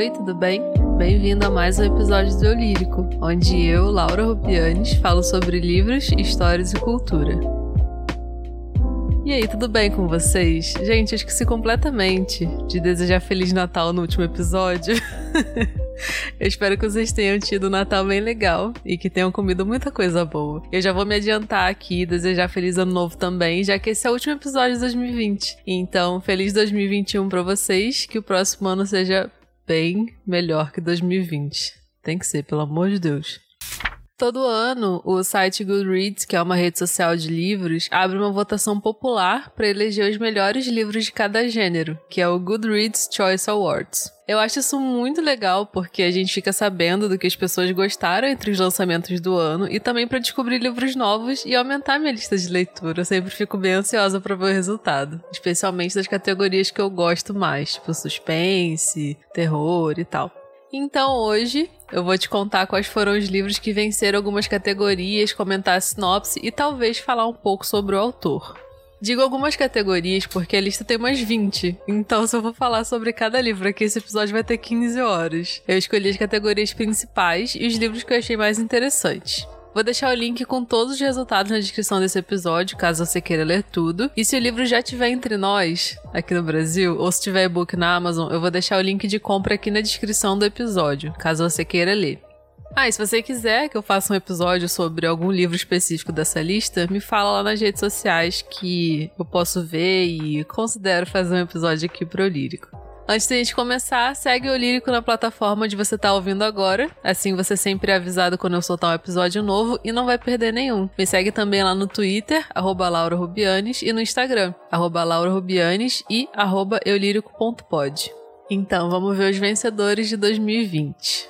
Oi, tudo bem? Bem-vindo a mais um episódio do Eu Lírico, onde eu, Laura Rubianes, falo sobre livros, histórias e cultura. E aí, tudo bem com vocês? Gente, eu esqueci completamente de desejar Feliz Natal no último episódio. Eu espero que vocês tenham tido um Natal bem legal e que tenham comido muita coisa boa. Eu já vou me adiantar aqui e desejar feliz ano novo também, já que esse é o último episódio de 2020. Então, feliz 2021 para vocês, que o próximo ano seja bem melhor que 2020. Tem que ser, pelo amor de Deus. Todo ano, o site Goodreads, que é uma rede social de livros, abre uma votação popular para eleger os melhores livros de cada gênero, que é o Goodreads Choice Awards. Eu acho isso muito legal porque a gente fica sabendo do que as pessoas gostaram entre os lançamentos do ano e também para descobrir livros novos e aumentar minha lista de leitura. Eu sempre fico bem ansiosa para ver o resultado, especialmente das categorias que eu gosto mais, tipo suspense, terror e tal. Então hoje eu vou te contar quais foram os livros que venceram algumas categorias, comentar a sinopse e talvez falar um pouco sobre o autor. Digo algumas categorias porque a lista tem umas 20, então se eu vou falar sobre cada livro aqui, esse episódio vai ter 15 horas. Eu escolhi as categorias principais e os livros que eu achei mais interessantes. Vou deixar o link com todos os resultados na descrição desse episódio, caso você queira ler tudo. E se o livro já estiver entre nós, aqui no Brasil, ou se tiver e-book na Amazon, eu vou deixar o link de compra aqui na descrição do episódio, caso você queira ler. Ah, e se você quiser que eu faça um episódio sobre algum livro específico dessa lista, me fala lá nas redes sociais que eu posso ver e considero fazer um episódio aqui pro Lírico. Antes da gente começar, segue o Lírico na plataforma onde você está ouvindo agora. Assim você sempre é avisado quando eu soltar um episódio novo e não vai perder nenhum. Me segue também lá no Twitter, arroba Laura Rubianes, e no Instagram, arroba Laura Rubianes e arroba eulírico.pod. Então, vamos ver os vencedores de 2020.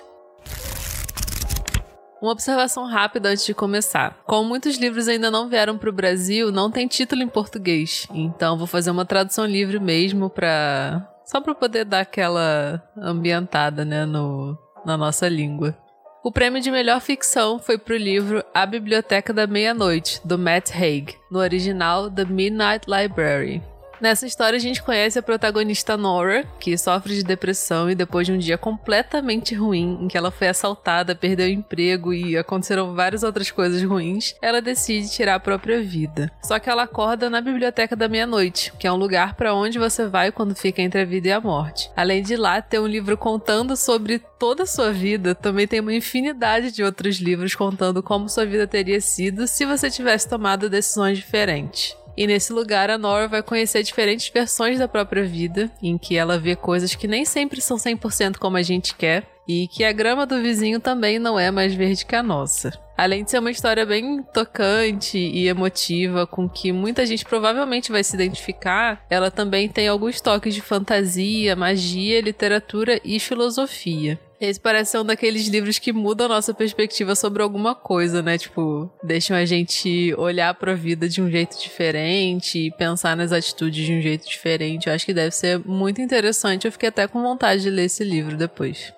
Uma observação rápida antes de começar. Como muitos livros ainda não vieram para o Brasil, não tem título em português. Então vou fazer uma tradução livre mesmo para só para poder dar aquela ambientada, né, no, na nossa língua. O prêmio de melhor ficção foi para o livro A Biblioteca da Meia-Noite, do Matt Haig, no original The Midnight Library. Nessa história a gente conhece a protagonista Nora, que sofre de depressão e depois de um dia completamente ruim, em que ela foi assaltada, perdeu o emprego e aconteceram várias outras coisas ruins, ela decide tirar a própria vida. Só que ela acorda na Biblioteca da Meia-Noite, que é um lugar para onde você vai quando fica entre a vida e a morte. Além de lá ter um livro contando sobre toda a sua vida, também tem uma infinidade de outros livros contando como sua vida teria sido se você tivesse tomado decisões diferentes. E nesse lugar, a Nora vai conhecer diferentes versões da própria vida, em que ela vê coisas que nem sempre são 100% como a gente quer, e que a grama do vizinho também não é mais verde que a nossa. Além de ser uma história bem tocante e emotiva, com que muita gente provavelmente vai se identificar, ela também tem alguns toques de fantasia, magia, literatura e filosofia. Esse parece ser um daqueles livros que mudam a nossa perspectiva sobre alguma coisa, né? Tipo, deixam a gente olhar para a vida de um jeito diferente e pensar nas atitudes de um jeito diferente. Eu acho que deve ser muito interessante. Eu fiquei até com vontade de ler esse livro depois.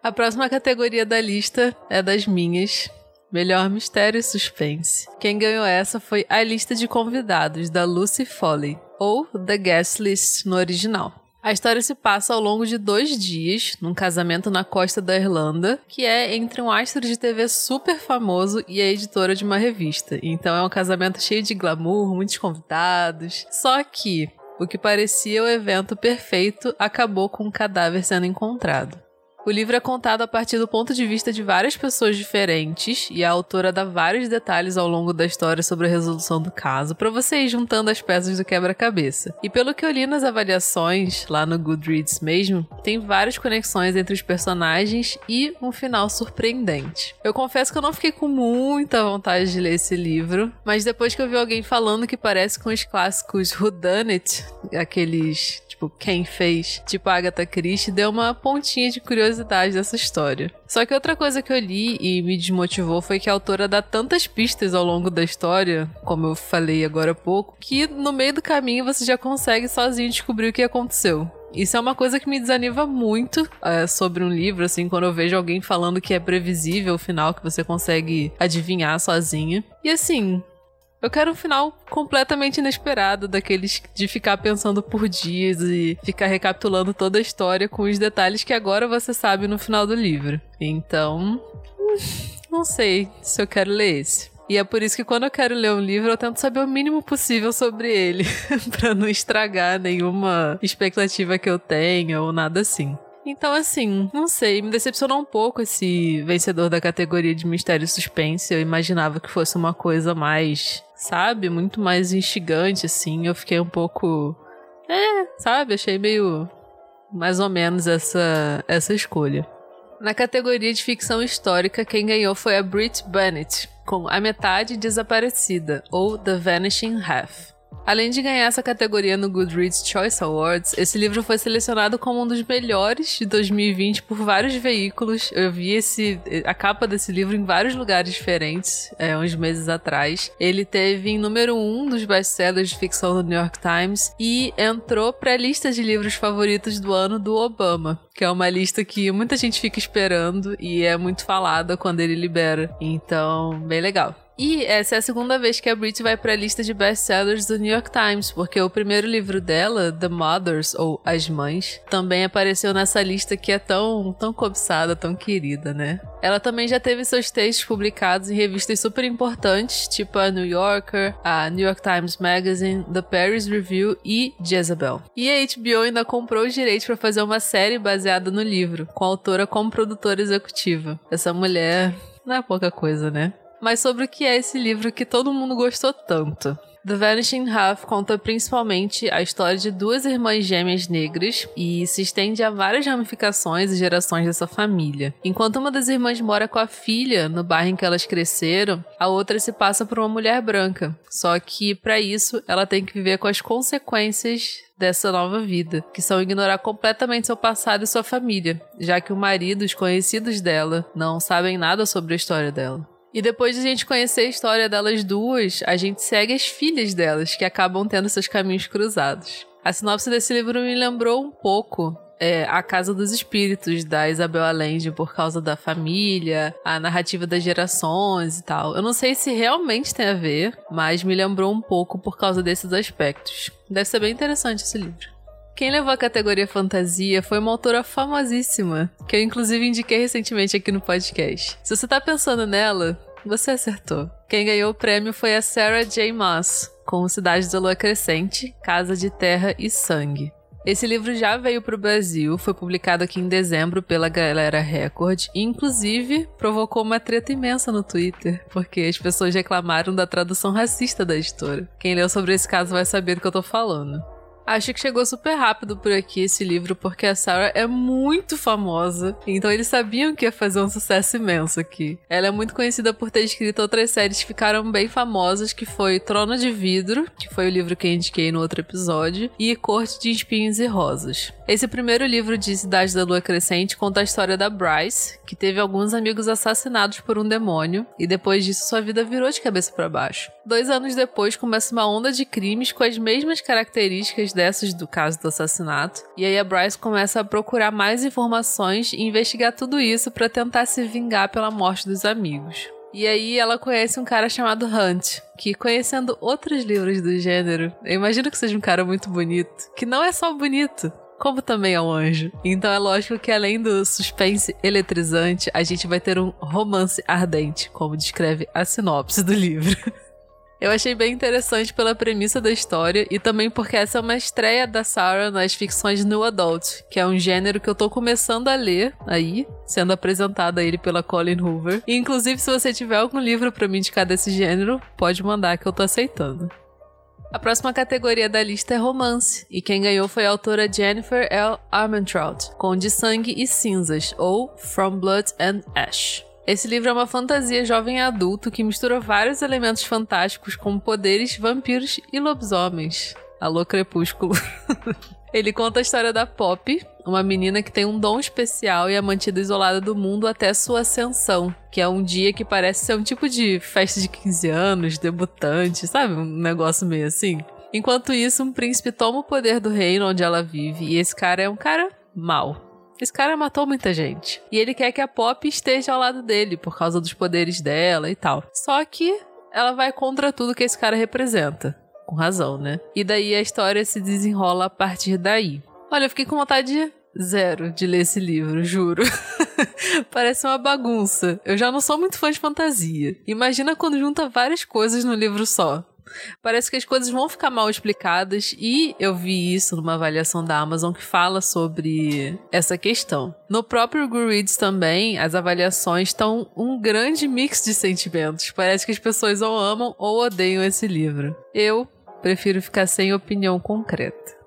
A próxima categoria da lista é das minhas. Melhor mistério e suspense. Quem ganhou essa foi a lista de convidados da Lucy Foley, ou The Guest List no original. A história se passa ao longo de dois dias, num casamento na costa da Irlanda, que é entre um astro de TV super famoso e a editora de uma revista. Então é um casamento cheio de glamour, muitos convidados. Só que o que parecia o evento perfeito acabou com um cadáver sendo encontrado. O livro é contado a partir do ponto de vista de várias pessoas diferentes e a autora dá vários detalhes ao longo da história sobre a resolução do caso, para você ir juntando as peças do quebra-cabeça. E pelo que eu li nas avaliações, lá no Goodreads mesmo, tem várias conexões entre os personagens e um final surpreendente. Eu confesso que eu não fiquei com muita vontade de ler esse livro, mas depois que eu vi alguém falando que parece com os clássicos Who Done It, aqueles tipo quem fez, tipo Agatha Christie, deu uma pontinha de curiosidade curiosidade dessa história. Só que outra coisa que eu li e me desmotivou foi que a autora dá tantas pistas ao longo da história, como eu falei agora há pouco, que no meio do caminho você já consegue sozinho descobrir o que aconteceu. Isso é uma coisa que me desanima muito é, sobre um livro, assim, quando eu vejo alguém falando que é previsível o final, que você consegue adivinhar sozinha. E assim, Eu quero um final completamente inesperado, daqueles de ficar pensando por dias e ficar recapitulando toda a história com os detalhes que agora você sabe no final do livro. Então, não sei se eu quero ler esse. E é por isso que quando eu quero ler um livro, eu tento saber o mínimo possível sobre ele, para não estragar nenhuma expectativa que eu tenha ou nada assim. Então, assim, não sei, me decepcionou um pouco esse vencedor da categoria de mistério e suspense. Eu imaginava que fosse uma coisa mais, sabe, muito mais instigante, assim. Eu fiquei um pouco. É, sabe, achei meio. mais ou menos essa, essa escolha. Na categoria de ficção histórica, quem ganhou foi a Brit Bennett, com A Metade Desaparecida, ou The Vanishing Half. Além de ganhar essa categoria no Goodreads Choice Awards, esse livro foi selecionado como um dos melhores de 2020 por vários veículos. Eu vi esse, a capa desse livro em vários lugares diferentes, é, uns meses atrás. Ele teve em número um dos best-sellers de ficção do New York Times e entrou para a lista de livros favoritos do ano do Obama, que é uma lista que muita gente fica esperando e é muito falada quando ele libera. Então, bem legal. E essa é a segunda vez que a Brit vai para a lista de best-sellers do New York Times, porque o primeiro livro dela, The Mothers, ou As Mães, também apareceu nessa lista que é tão, tão cobiçada, tão querida, né? Ela também já teve seus textos publicados em revistas super importantes, tipo a New Yorker, a New York Times Magazine, The Paris Review e Jezebel. E a HBO ainda comprou os direitos para fazer uma série baseada no livro, com a autora como produtora executiva. Essa mulher não é pouca coisa, né? Mas sobre o que é esse livro que todo mundo gostou tanto. The Vanishing Half conta principalmente a história de duas irmãs gêmeas negras e se estende a várias ramificações e gerações dessa família. Enquanto uma das irmãs mora com a filha no bairro em que elas cresceram, a outra se passa por uma mulher branca. Só que, para isso, ela tem que viver com as consequências dessa nova vida, que são ignorar completamente seu passado e sua família, já que o marido e os conhecidos dela não sabem nada sobre a história dela. E depois de a gente conhecer a história delas duas, a gente segue as filhas delas, que acabam tendo seus caminhos cruzados. A sinopse desse livro me lembrou um pouco é, A Casa dos Espíritos, da Isabel Allende, por causa da família, a narrativa das gerações e tal. Eu não sei se realmente tem a ver, mas me lembrou um pouco por causa desses aspectos. Deve ser bem interessante esse livro. Quem levou a categoria fantasia foi uma autora famosíssima, que eu inclusive indiquei recentemente aqui no podcast. Se você tá pensando nela, você acertou. Quem ganhou o prêmio foi a Sarah J. Maas, com Cidade da Lua Crescente, Casa de Terra e Sangue. Esse livro já veio para o Brasil, foi publicado aqui em dezembro pela Galera Record e, inclusive, provocou uma treta imensa no Twitter, porque as pessoas reclamaram da tradução racista da editora. Quem leu sobre esse caso vai saber do que eu tô falando. Acho que chegou super rápido por aqui esse livro, porque a Sarah é muito famosa. Então eles sabiam que ia fazer um sucesso imenso aqui. Ela é muito conhecida por ter escrito outras séries que ficaram bem famosas, que foi Trono de Vidro, que foi o livro que eu indiquei no outro episódio, e Corte de Espinhos e Rosas. Esse primeiro livro de Cidade da Lua Crescente conta a história da Bryce, que teve alguns amigos assassinados por um demônio, e depois disso sua vida virou de cabeça para baixo. Dois anos depois começa uma onda de crimes com as mesmas características dessas do caso do assassinato. E aí a Bryce começa a procurar mais informações e investigar tudo isso para tentar se vingar pela morte dos amigos. E aí ela conhece um cara chamado Hunt, que conhecendo outros livros do gênero, eu imagino que seja um cara muito bonito, que não é só bonito, como também é um anjo. Então é lógico que além do suspense eletrizante, a gente vai ter um romance ardente, como descreve a sinopse do livro. Eu achei bem interessante pela premissa da história e também porque essa é uma estreia da Sarah nas ficções New Adult, que é um gênero que eu tô começando a ler aí, sendo apresentado a ele pela Colin Hoover. E, inclusive, se você tiver algum livro para me indicar desse gênero, pode mandar que eu tô aceitando. A próxima categoria da lista é romance, e quem ganhou foi a autora Jennifer L. Armentrout, com De Sangue e Cinzas, ou From Blood and Ash. Esse livro é uma fantasia jovem adulto que mistura vários elementos fantásticos como poderes, vampiros e lobisomens. Alô, Crepúsculo. Ele conta a história da Pop, uma menina que tem um dom especial e é mantida isolada do mundo até sua ascensão, que é um dia que parece ser um tipo de festa de 15 anos, debutante, sabe? Um negócio meio assim. Enquanto isso, um príncipe toma o poder do reino onde ela vive e esse cara é um cara mau. Esse cara matou muita gente. E ele quer que a Pop esteja ao lado dele por causa dos poderes dela e tal. Só que ela vai contra tudo que esse cara representa. Com razão, né? E daí a história se desenrola a partir daí. Olha, eu fiquei com vontade zero de ler esse livro, juro. Parece uma bagunça. Eu já não sou muito fã de fantasia. Imagina quando junta várias coisas no livro só. Parece que as coisas vão ficar mal explicadas e eu vi isso numa avaliação da Amazon que fala sobre essa questão. No próprio Goodreads também, as avaliações estão um grande mix de sentimentos. Parece que as pessoas ou amam ou odeiam esse livro. Eu prefiro ficar sem opinião concreta.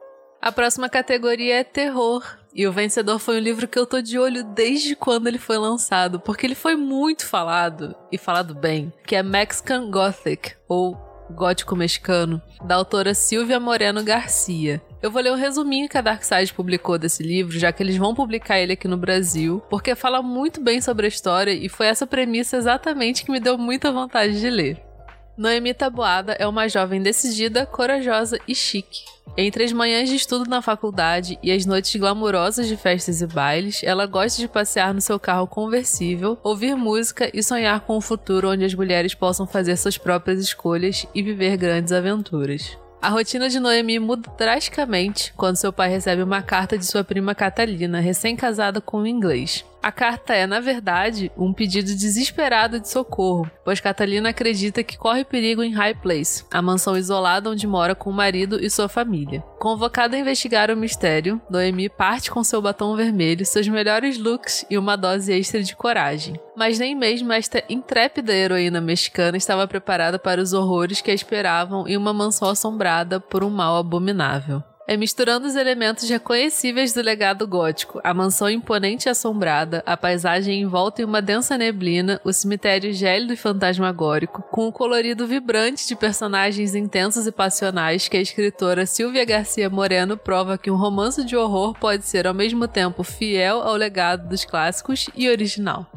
A próxima categoria é terror. E o vencedor foi um livro que eu tô de olho desde quando ele foi lançado, porque ele foi muito falado, e falado bem, que é Mexican Gothic, ou gótico mexicano, da autora Silvia Moreno Garcia. Eu vou ler um resuminho que a Darkside publicou desse livro, já que eles vão publicar ele aqui no Brasil, porque fala muito bem sobre a história e foi essa premissa exatamente que me deu muita vontade de ler. Noemi Tabuada é uma jovem decidida, corajosa e chique. Entre as manhãs de estudo na faculdade e as noites glamourosas de festas e bailes, ela gosta de passear no seu carro conversível, ouvir música e sonhar com um futuro onde as mulheres possam fazer suas próprias escolhas e viver grandes aventuras. A rotina de Noemi muda drasticamente quando seu pai recebe uma carta de sua prima Catalina, recém-casada com um inglês. A carta é, na verdade, um pedido desesperado de socorro, pois Catalina acredita que corre perigo em High Place, a mansão isolada onde mora com o marido e sua família. Convocada a investigar o mistério, Noemi parte com seu batom vermelho, seus melhores looks e uma dose extra de coragem. Mas nem mesmo esta intrépida heroína mexicana estava preparada para os horrores que a esperavam em uma mansão assombrada por um mal abominável. É misturando os elementos reconhecíveis do legado gótico, a mansão imponente e assombrada, a paisagem envolta em uma densa neblina, o cemitério gélido e fantasmagórico, com o colorido vibrante de personagens intensos e passionais que a escritora Silvia Garcia Moreno prova que um romance de horror pode ser ao mesmo tempo fiel ao legado dos clássicos e original.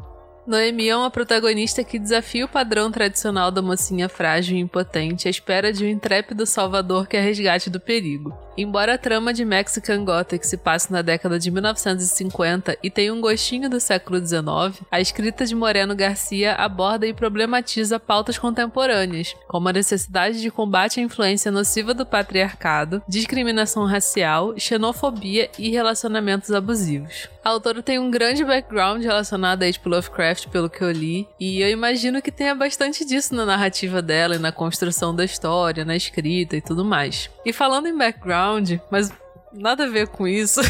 Noemi é uma protagonista que desafia o padrão tradicional da mocinha frágil e impotente à espera de um intrépido salvador que a resgate do perigo. Embora a trama de Mexican Gothic se passe na década de 1950 e tenha um gostinho do século XIX, a escrita de Moreno Garcia aborda e problematiza pautas contemporâneas, como a necessidade de combate à influência nociva do patriarcado, discriminação racial, xenofobia e relacionamentos abusivos. A autora tem um grande background relacionado a H.P. Lovecraft, pelo que eu li, e eu imagino que tenha bastante disso na narrativa dela e na construção da história, na escrita e tudo mais. E falando em background, mas nada a ver com isso.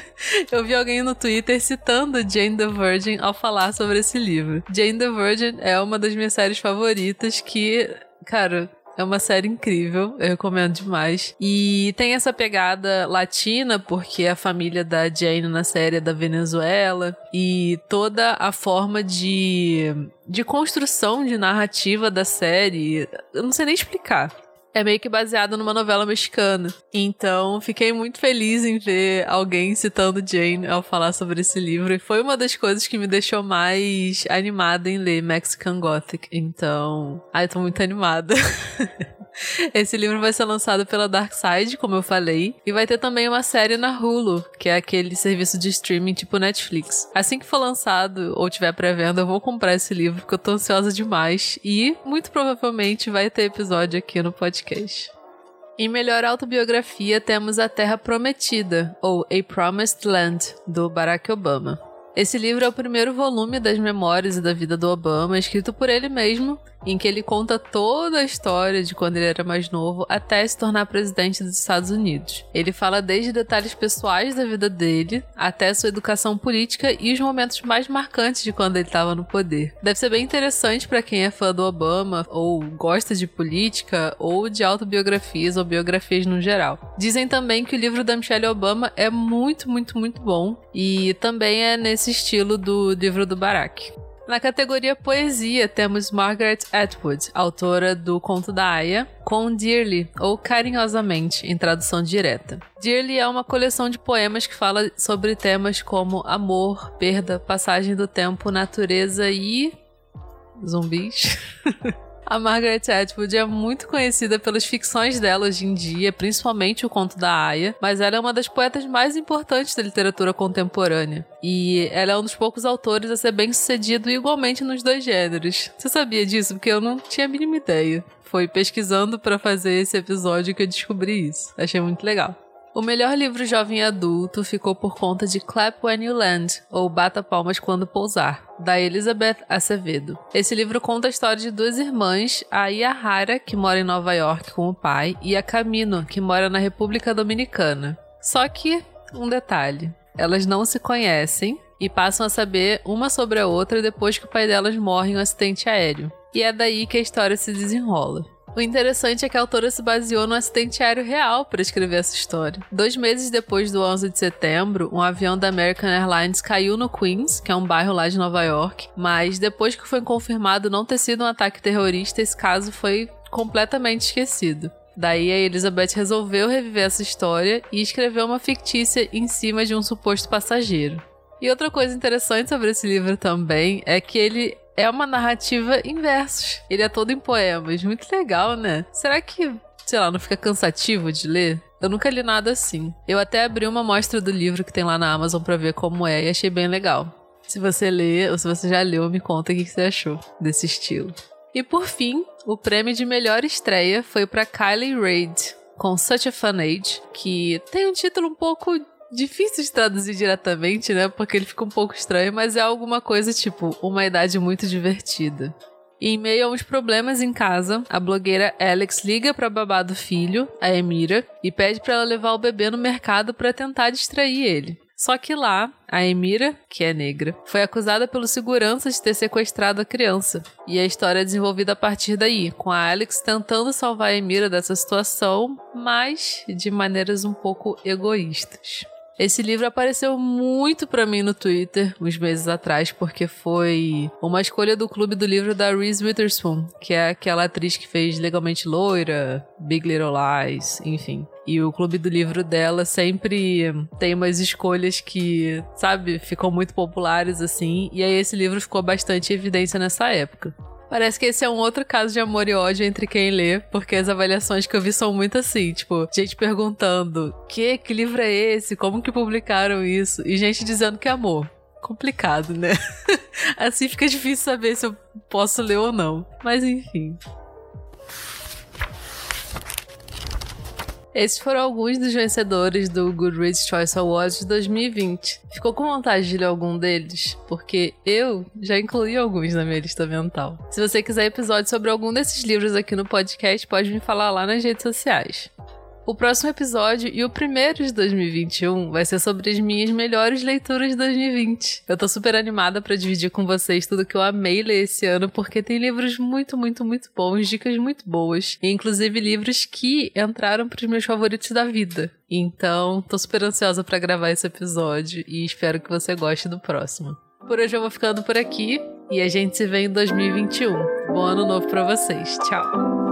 eu vi alguém no Twitter citando Jane the Virgin ao falar sobre esse livro. Jane the Virgin é uma das minhas séries favoritas que, cara, é uma série incrível, eu recomendo demais. E tem essa pegada latina, porque a família da Jane na série é da Venezuela. E toda a forma de, de construção de narrativa da série, eu não sei nem explicar é meio que baseado numa novela mexicana. Então, fiquei muito feliz em ver alguém citando Jane ao falar sobre esse livro. E foi uma das coisas que me deixou mais animada em ler Mexican Gothic. Então, ai, tô muito animada. Esse livro vai ser lançado pela Dark Side, como eu falei, e vai ter também uma série na Hulu, que é aquele serviço de streaming tipo Netflix. Assim que for lançado ou tiver pré-venda, eu vou comprar esse livro porque eu tô ansiosa demais e muito provavelmente vai ter episódio aqui no podcast. Em melhor autobiografia temos A Terra Prometida, ou A Promised Land, do Barack Obama. Esse livro é o primeiro volume das memórias e da vida do Obama, escrito por ele mesmo, em que ele conta toda a história de quando ele era mais novo até se tornar presidente dos Estados Unidos. Ele fala desde detalhes pessoais da vida dele até sua educação política e os momentos mais marcantes de quando ele estava no poder. Deve ser bem interessante para quem é fã do Obama ou gosta de política ou de autobiografias ou biografias no geral. Dizem também que o livro da Michelle Obama é muito, muito, muito bom e também é nesse estilo do livro do Barack. Na categoria Poesia, temos Margaret Atwood, autora do Conto da Aya, com Dearly, ou Carinhosamente, em tradução direta. Dearly é uma coleção de poemas que fala sobre temas como amor, perda, passagem do tempo, natureza e. zumbis. A Margaret Atwood é muito conhecida pelas ficções dela hoje em dia, principalmente o conto da Aya, mas ela é uma das poetas mais importantes da literatura contemporânea. E ela é um dos poucos autores a ser bem sucedido igualmente nos dois gêneros. Você sabia disso? Porque eu não tinha a mínima ideia. Foi pesquisando para fazer esse episódio que eu descobri isso. Achei muito legal. O melhor livro jovem adulto ficou por conta de Clap When You Land, ou Bata Palmas Quando Pousar, da Elizabeth Acevedo. Esse livro conta a história de duas irmãs, a Yahara, que mora em Nova York com o pai, e a Camino, que mora na República Dominicana. Só que, um detalhe, elas não se conhecem e passam a saber uma sobre a outra depois que o pai delas morre em um acidente aéreo. E é daí que a história se desenrola. O interessante é que a autora se baseou no acidente aéreo real para escrever essa história. Dois meses depois do 11 de setembro, um avião da American Airlines caiu no Queens, que é um bairro lá de Nova York, mas depois que foi confirmado não ter sido um ataque terrorista, esse caso foi completamente esquecido. Daí a Elizabeth resolveu reviver essa história e escreveu uma fictícia em cima de um suposto passageiro. E outra coisa interessante sobre esse livro também é que ele é uma narrativa em versos. Ele é todo em poemas. Muito legal, né? Será que, sei lá, não fica cansativo de ler? Eu nunca li nada assim. Eu até abri uma mostra do livro que tem lá na Amazon para ver como é e achei bem legal. Se você lê ou se você já leu, me conta o que você achou desse estilo. E por fim, o prêmio de melhor estreia foi para Kylie Reid com Such a Fun Age, que tem um título um pouco difícil de traduzir diretamente, né? Porque ele fica um pouco estranho, mas é alguma coisa tipo uma idade muito divertida. E em meio a uns problemas em casa, a blogueira Alex liga para a babá do filho, a Emira, e pede para ela levar o bebê no mercado para tentar distrair ele. Só que lá, a Emira, que é negra, foi acusada pelo segurança de ter sequestrado a criança. E a história é desenvolvida a partir daí, com a Alex tentando salvar a Emira dessa situação, mas de maneiras um pouco egoístas. Esse livro apareceu muito para mim no Twitter uns meses atrás, porque foi uma escolha do clube do livro da Reese Witherspoon, que é aquela atriz que fez Legalmente Loira, Big Little Lies, enfim. E o clube do livro dela sempre tem umas escolhas que, sabe, ficam muito populares assim. E aí esse livro ficou bastante em evidência nessa época. Parece que esse é um outro caso de amor e ódio entre quem lê, porque as avaliações que eu vi são muito assim, tipo, gente perguntando: "Que que livro é esse? Como que publicaram isso?" E gente dizendo que é amor. Complicado, né? assim fica difícil saber se eu posso ler ou não. Mas enfim. Esses foram alguns dos vencedores do Goodreads Choice Awards de 2020. Ficou com vontade de ler algum deles? Porque eu já incluí alguns na minha lista mental. Se você quiser episódio sobre algum desses livros aqui no podcast, pode me falar lá nas redes sociais. O próximo episódio e o primeiro de 2021 vai ser sobre as minhas melhores leituras de 2020. Eu tô super animada para dividir com vocês tudo que eu amei ler esse ano, porque tem livros muito, muito, muito bons, dicas muito boas, e inclusive livros que entraram pros meus favoritos da vida. Então, tô super ansiosa para gravar esse episódio e espero que você goste do próximo. Por hoje eu vou ficando por aqui e a gente se vê em 2021. Bom ano novo para vocês. Tchau.